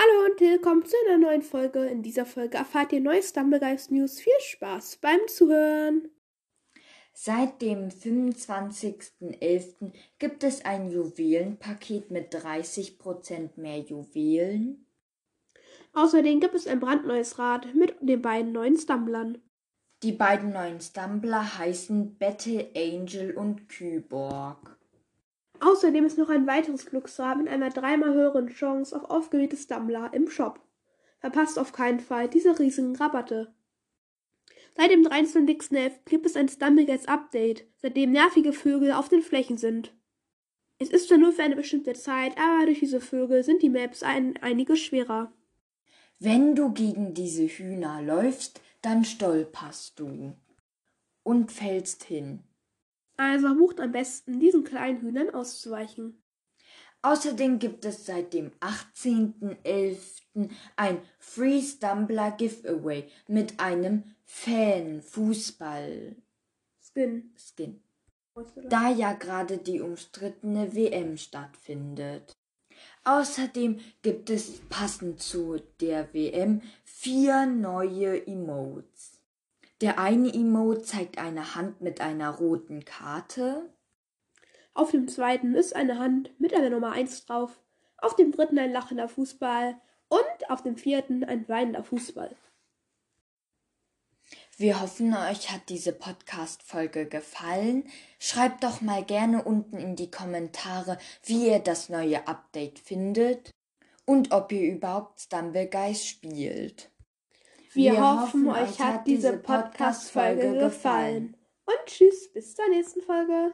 Hallo und willkommen zu einer neuen Folge. In dieser Folge erfahrt ihr neue Stumblegeist News. Viel Spaß beim Zuhören. Seit dem 25.11. gibt es ein Juwelenpaket mit 30% mehr Juwelen. Außerdem gibt es ein brandneues Rad mit den beiden neuen Stumblern. Die beiden neuen Stumbler heißen Battle Angel und Kyborg. Außerdem ist noch ein weiteres Glücksrad mit einer dreimal höheren Chance auf aufgewählte Stumbler im Shop. Verpasst auf keinen Fall diese riesigen Rabatte. Seit dem 23.11. gibt es ein Stumbleguides Update, seitdem nervige Vögel auf den Flächen sind. Es ist zwar nur für eine bestimmte Zeit, aber durch diese Vögel sind die Maps ein, einige schwerer. Wenn du gegen diese Hühner läufst, dann stolperst du und fällst hin. Also versucht am besten, diesen kleinen Hühnern auszuweichen. Außerdem gibt es seit dem 18.11. ein Free Stumbler Giveaway mit einem Fan-Fußball Skin. Skin. Da ja gerade die umstrittene WM stattfindet. Außerdem gibt es passend zu der WM vier neue Emotes. Der eine Emote zeigt eine Hand mit einer roten Karte. Auf dem zweiten ist eine Hand mit einer Nummer 1 drauf. Auf dem dritten ein lachender Fußball. Und auf dem vierten ein weinender Fußball. Wir hoffen, euch hat diese Podcast-Folge gefallen. Schreibt doch mal gerne unten in die Kommentare, wie ihr das neue Update findet und ob ihr überhaupt Stumblegeist spielt. Wir, Wir hoffen, euch hat diese Podcast-Folge gefallen. Und tschüss, bis zur nächsten Folge.